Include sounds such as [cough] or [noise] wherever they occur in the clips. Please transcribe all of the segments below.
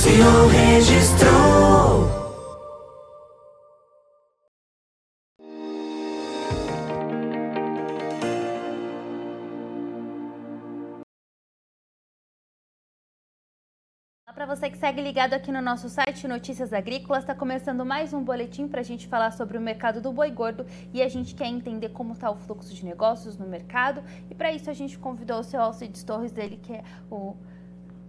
Negociou, registrou. Para você que segue ligado aqui no nosso site Notícias Agrícolas, está começando mais um boletim para a gente falar sobre o mercado do boi gordo e a gente quer entender como está o fluxo de negócios no mercado e para isso a gente convidou o seu Alcides Torres, dele que é o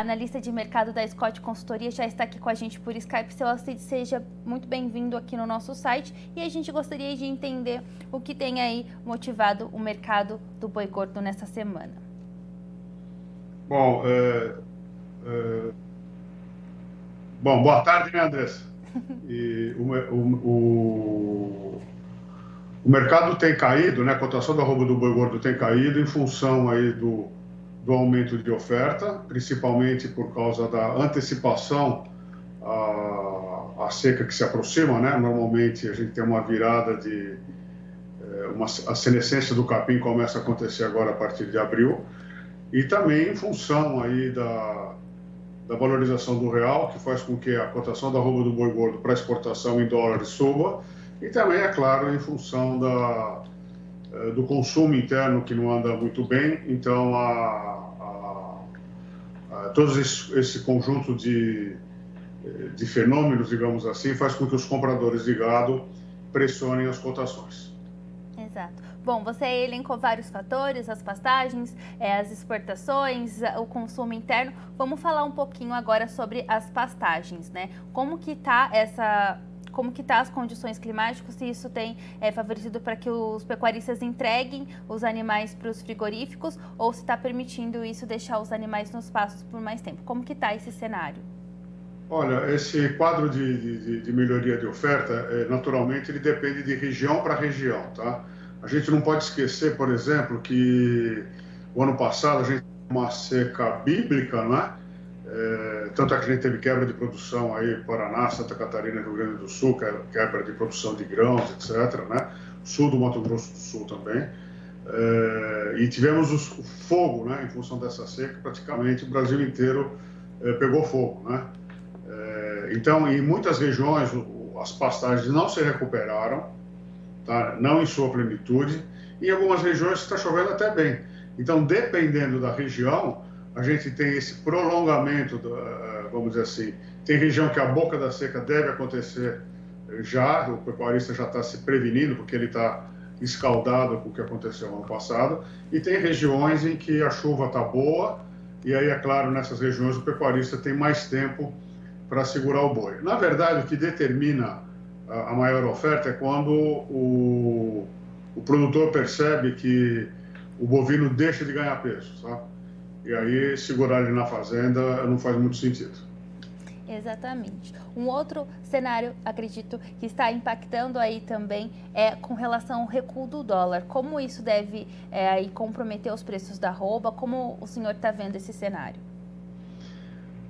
analista de mercado da Scott Consultoria, já está aqui com a gente por Skype. Seu Alcides, seja muito bem-vindo aqui no nosso site e a gente gostaria de entender o que tem aí motivado o mercado do boi gordo nessa semana. Bom, é, é Bom, boa tarde, né, Andressa? [laughs] E o, o, o, mercado tem caído, né? A cotação da roupa do boi gordo tem caído em função aí do, do aumento de oferta, principalmente por causa da antecipação à, à seca que se aproxima, né? Normalmente a gente tem uma virada de é, uma, a senescência do capim começa a acontecer agora a partir de abril e também em função aí da da valorização do real, que faz com que a cotação da roupa do boi gordo para exportação em dólares suba, e também, é claro, em função da, eh, do consumo interno que não anda muito bem. Então, a, a, a, todo esse, esse, conjunto de, de fenômenos, digamos assim, faz com que os compradores de gado pressionem as cotações. Exato. Bom, você elencou vários fatores, as pastagens, é, as exportações, o consumo interno. Vamos falar um pouquinho agora sobre as pastagens, né? Como que tá essa como que tá as condições climáticas, se isso tem é, favorecido para que os pecuaristas entreguem os animais para os frigoríficos ou se está permitindo isso deixar os animais nos pastos por mais tempo. Como que está esse cenário? Olha, esse quadro de, de, de melhoria de oferta, é, naturalmente, ele depende de região para região, tá? A gente não pode esquecer, por exemplo, que o ano passado a gente uma seca bíblica, né? É, tanto é que a gente teve quebra de produção aí Paraná, Santa Catarina, Rio Grande do Sul, quebra de produção de grãos, etc. Né? Sul do Mato Grosso do Sul também. É, e tivemos o fogo, né? Em função dessa seca, praticamente o Brasil inteiro é, pegou fogo, né? É, então, em muitas regiões, as pastagens não se recuperaram tá? não em sua plenitude. Em algumas regiões está chovendo até bem. Então, dependendo da região, a gente tem esse prolongamento, eh, vamos dizer assim. Tem região que a boca da seca deve acontecer já, o pecuarista já está se prevenindo, porque ele está escaldado com o que aconteceu no ano passado. E tem regiões em que a chuva está boa, e aí, é claro, nessas regiões o pecuarista tem mais tempo para segurar o boi. Na verdade, o que determina a maior oferta é quando o, o produtor percebe que o bovino deixa de ganhar peso, tá? E aí segurar ele na fazenda não faz muito sentido. Exatamente. Um outro cenário, acredito, que está impactando aí também é com relação ao recuo do dólar. Como isso deve é, aí comprometer os preços da roupa? Como o senhor está vendo esse cenário?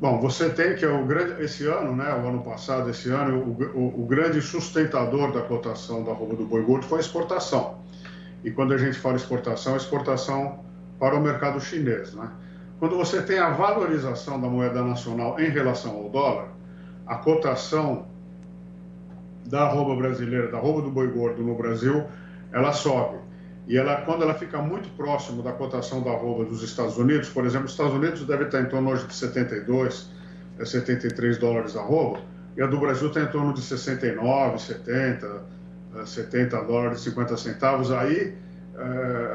Bom, você tem que é o grande, esse ano, né, o ano passado, esse ano, o, o, o grande sustentador da cotação da roupa do boi gordo foi a exportação. E quando a gente fala exportação, exportação para o mercado chinês, né? Quando você tem a valorização da moeda nacional em relação ao dólar, a cotação da roupa brasileira, da roupa do boi gordo no Brasil, ela sobe. E ela, quando ela fica muito próximo da cotação da arroba dos Estados Unidos, por exemplo, os Estados Unidos deve estar em torno hoje de 72, 73 dólares a arroba, e a do Brasil está em torno de 69, 70, 70 dólares e 50 centavos. Aí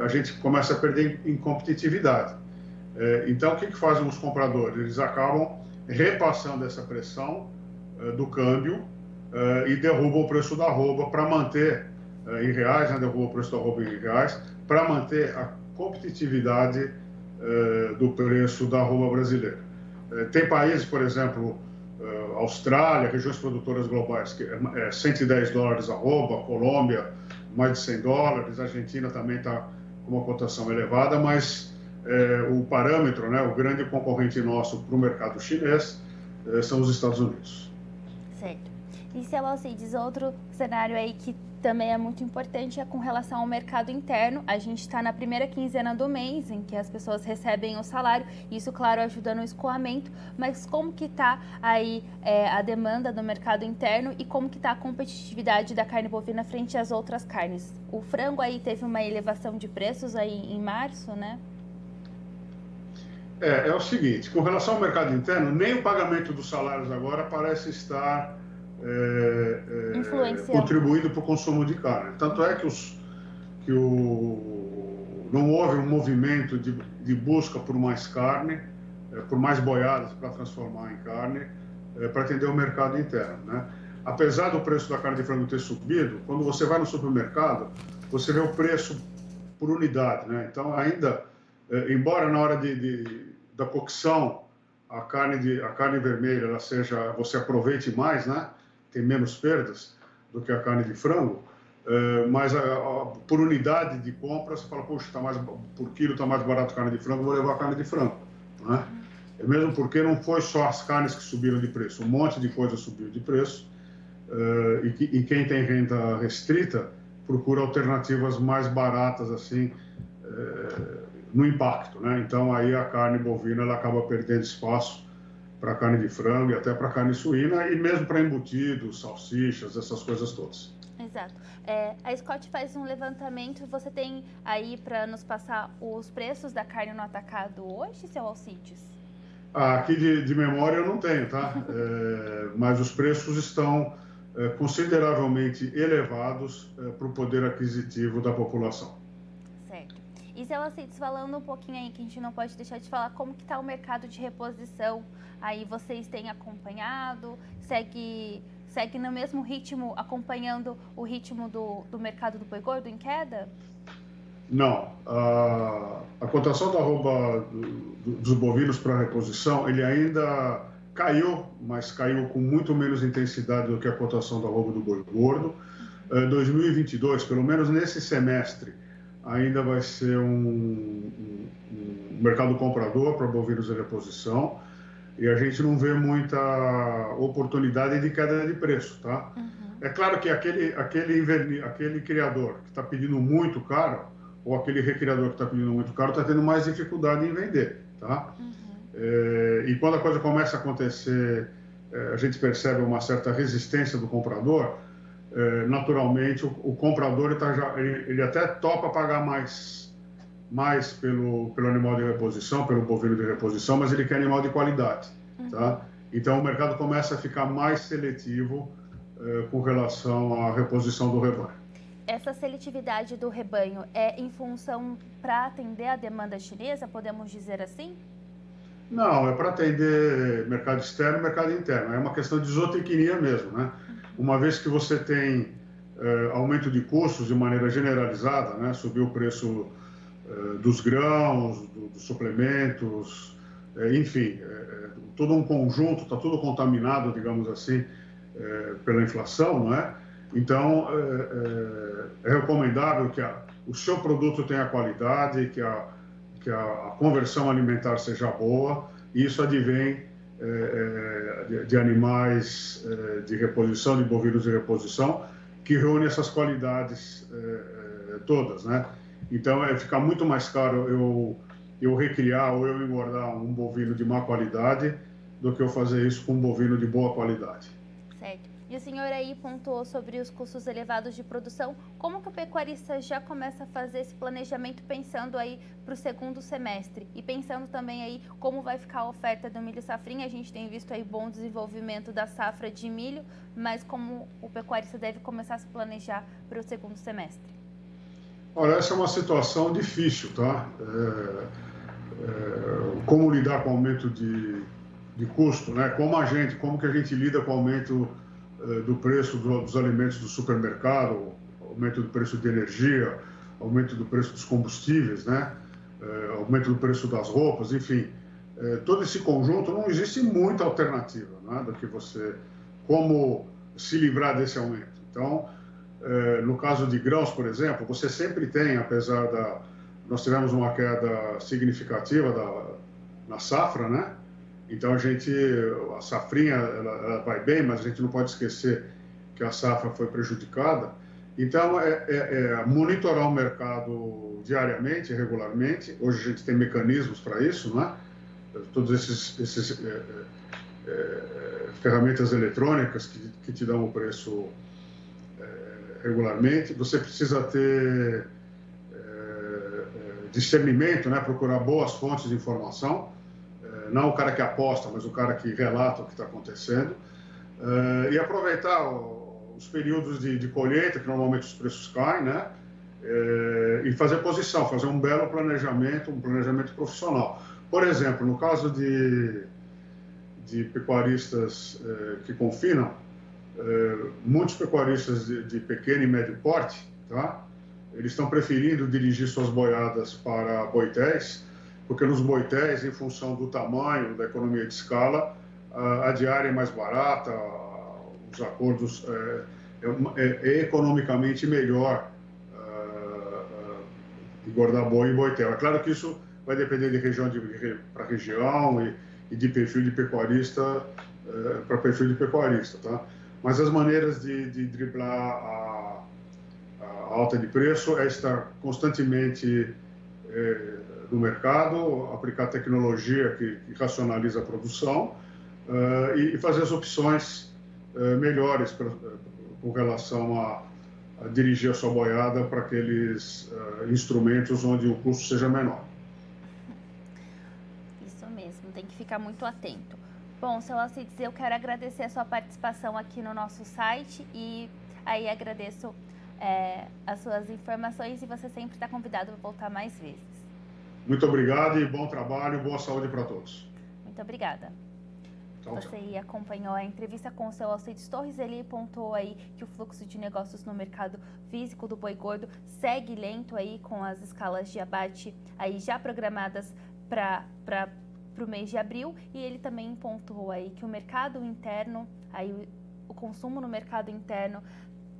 a gente começa a perder em competitividade. Eh, então, o que, fazem os compradores? Eles acabam repassando essa pressão eh, do câmbio e derrubam o preço da arroba para manter em reais, né, derrubou o preço da roupa em reais, para manter a competitividade do preço da roupa brasileira. Tem países, por exemplo, Austrália, regiões produtoras globais, que é 110 dólares a arroba, Colômbia, mais de 100 dólares, a Argentina também está com uma cotação elevada, mas é, o parâmetro, né, o grande concorrente nosso para o mercado chinês é, são os Estados Unidos. Certo. E se Alcides, outro cenário aí que também é muito importante é com relação ao mercado interno. A gente está na primeira quinzena do mês, em que as pessoas recebem o salário, isso, claro, ajuda no escoamento, mas como que está aí é, a demanda do mercado interno e como que está a competitividade da carne bovina frente às outras carnes? O frango aí teve uma elevação de preços aí em março, né? É, é o seguinte, com relação ao mercado interno, nem o pagamento dos salários agora parece estar é, é, contribuindo para o consumo de carne. Tanto é que, os, que o, não houve um movimento de, de busca por mais carne, é, por mais boiadas para transformar em carne, é, para atender o mercado interno. Né? Apesar do preço da carne de frango ter subido, quando você vai no supermercado, você vê o preço por unidade. Né? Então, ainda, é, embora na hora de, de, da cocção a carne, de, a carne vermelha ela seja, você aproveite mais, né? Tem menos perdas do que a carne de frango, é, mas por unidade de compra, você fala, poxa, tá mais, por quilo está mais barato carne de frango, vou levar a carne de frango. Né? É mesmo porque não foi só as carnes que subiram de preço, um monte de coisa subiu de preço, é, e, que, quem tem renda restrita procura alternativas mais baratas, assim, é, no impacto. Né? Então, aí a carne bovina ela acaba perdendo espaço para carne de frango e até para carne suína e mesmo para embutidos, salsichas, essas coisas todas. Exato. É, a Scott faz um levantamento. Você tem aí para nos passar os preços da carne no atacado hoje, seu Alcides? Ah, aqui de, de, memória eu não tenho, tá? [laughs] É, mas os preços estão é, consideravelmente elevados é, para o poder aquisitivo da população. Certo. E seu Alcides, falando um pouquinho aí, que a gente não pode deixar de falar, como que está o mercado de reposição Aí vocês têm acompanhado, segue, segue no mesmo ritmo, acompanhando o ritmo do, do mercado do boi gordo em queda? Não. A, a cotação da arroba do, dos bovinos para reposição, ele ainda caiu, mas caiu com muito menos intensidade do que a cotação da arroba do boi gordo. 2022, pelo menos nesse semestre, ainda vai ser um, um, um mercado comprador para bovinos de reposição e a gente não vê muita oportunidade de queda de preço, tá? Uhum. É claro que aquele, aquele, aquele criador que está pedindo muito caro, ou aquele recriador que está pedindo muito caro, está tendo mais dificuldade em vender, tá? Uhum. É, e quando a coisa começa a acontecer, é, a gente percebe uma certa resistência do comprador, naturalmente o, o comprador tá já, ele, ele até topa pagar mais mais pelo, pelo animal de reposição, pelo bovino de reposição, mas ele quer animal de qualidade, uhum. tá? Então o mercado começa a ficar mais seletivo eh, com relação à reposição do rebanho. Essa seletividade do rebanho é em função para atender a demanda chinesa, podemos dizer assim? Não, é para atender mercado externo e mercado interno. É uma questão de zootecnia mesmo, né? Uma vez que você tem eh, aumento de custos de maneira generalizada, né? Subiu o preço eh, dos grãos, do, dos suplementos, eh, enfim, todo um conjunto, está tudo contaminado, digamos assim, pela inflação, não é? Então, é recomendável que a, o seu produto tenha qualidade, que a, que a, a conversão alimentar seja boa, e isso advém de, de, animais de reposição, de bovinos de reposição, que reúne essas qualidades todas, né? Então, é ficar muito mais caro eu, eu recriar ou eu engordar um bovino de má qualidade do que eu fazer isso com um bovino de boa qualidade. Certo. E o senhor aí pontuou sobre os custos elevados de produção. Como que o pecuarista já começa a fazer esse planejamento pensando aí para o segundo semestre? E pensando também aí como vai ficar a oferta do milho safrinha? A gente tem visto aí bom desenvolvimento da safra de milho, mas como o pecuarista deve começar a se planejar para o segundo semestre? Olha, essa é uma situação difícil, tá? É, é, como lidar com aumento de, de custo, né? Como a gente, como que a gente lida com aumento do preço do, dos alimentos do supermercado, aumento do preço de energia, aumento do preço dos combustíveis, né? É, aumento do preço das roupas, enfim. é, todo esse conjunto, não existe muita alternativa né, do que você, como se livrar desse aumento. Então, no caso de grãos, por exemplo, você sempre tem, apesar da. Nós tivemos uma queda significativa da, na safra, né? Então a gente, a safrinha, ela, ela vai bem, mas a gente não pode esquecer que a safra foi prejudicada. Então, é, é, é, monitorar o mercado diariamente, regularmente. Hoje a gente tem mecanismos para isso, né? Todas esses, esses é, é, é, ferramentas eletrônicas que, que, te dão o preço regularmente. Você precisa ter discernimento, né? Procurar boas fontes de informação. Não o cara que aposta, mas o cara que relata o que está acontecendo. e aproveitar os períodos de, de, colheita, que normalmente os preços caem, né? É, e fazer posição, fazer um belo planejamento, um planejamento profissional. Por exemplo, no caso de, de pecuaristas é, que confinam, muitos pecuaristas de, de, pequeno e médio porte, tá? eles estão preferindo dirigir suas boiadas para boitéis, porque nos boitéis, em função do tamanho, da economia de escala, a, diária é mais barata, os acordos é, é, é economicamente melhor uh, engordar boi e boitel. É claro que isso vai depender de região para região e, e, de perfil de pecuarista para perfil de pecuarista, tá? Mas as maneiras de, de driblar a, a, alta de preço é estar constantemente é, no mercado, aplicar tecnologia que, que racionaliza a produção uh, e, e fazer as opções eh, melhores pra, com relação a, a, dirigir a sua boiada para aqueles uh, instrumentos onde o custo seja menor. Isso mesmo, tem que ficar muito atento. Bom, seu Alcides, eu quero agradecer a sua participação aqui no nosso site e aí agradeço é, as suas informações e você sempre está convidado a voltar mais vezes. Muito obrigado e bom trabalho, boa saúde para todos. Muito obrigada. Você acompanhou a entrevista com o seu Alcides Torres, ele pontuou aí que o fluxo de negócios no mercado físico do boi gordo segue lento aí com as escalas de abate aí já programadas para para o mês de abril e ele também pontuou aí que o mercado interno, aí o, o consumo no mercado interno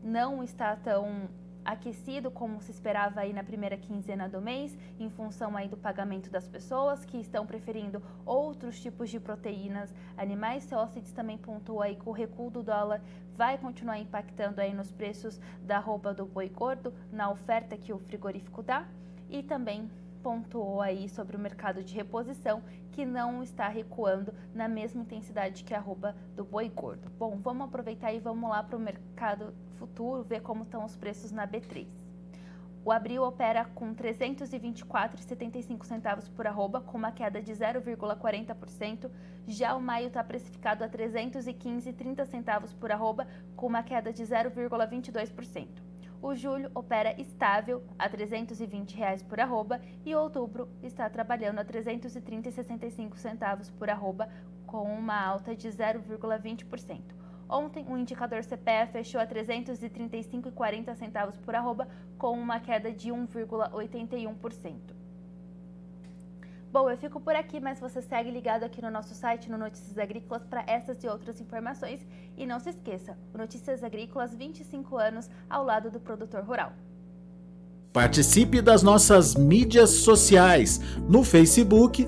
não está tão aquecido como se esperava aí na primeira quinzena do mês, em função aí do pagamento das pessoas que estão preferindo outros tipos de proteínas animais. Celcides também pontuou aí que o recuo do dólar vai continuar impactando aí nos preços da roupa do boi gordo, na oferta que o frigorífico dá, e também pontuou aí sobre o mercado de reposição que não está recuando na mesma intensidade que a arroba do boi gordo. Bom, vamos aproveitar e vamos lá para o mercado futuro, ver como estão os preços na B3. O abril opera com 324,75 centavos por arroba, com uma queda de 0,40%. Já o maio está precificado a 315,30 centavos por arroba, com uma queda de 0,22%. O julho opera estável a 320 reais por arroba e outubro está trabalhando a R$ 330,65 centavos por arroba, com uma alta de 0,20%. Ontem, o indicador CPEA fechou a 335,40 centavos por arroba, com uma queda de 1,81%. Bom, eu fico por aqui, mas você segue ligado aqui no nosso site, no Notícias Agrícolas, para essas e outras informações. E não se esqueça, Notícias Agrícolas 25 anos ao lado do produtor rural. Participe das nossas mídias sociais no Facebook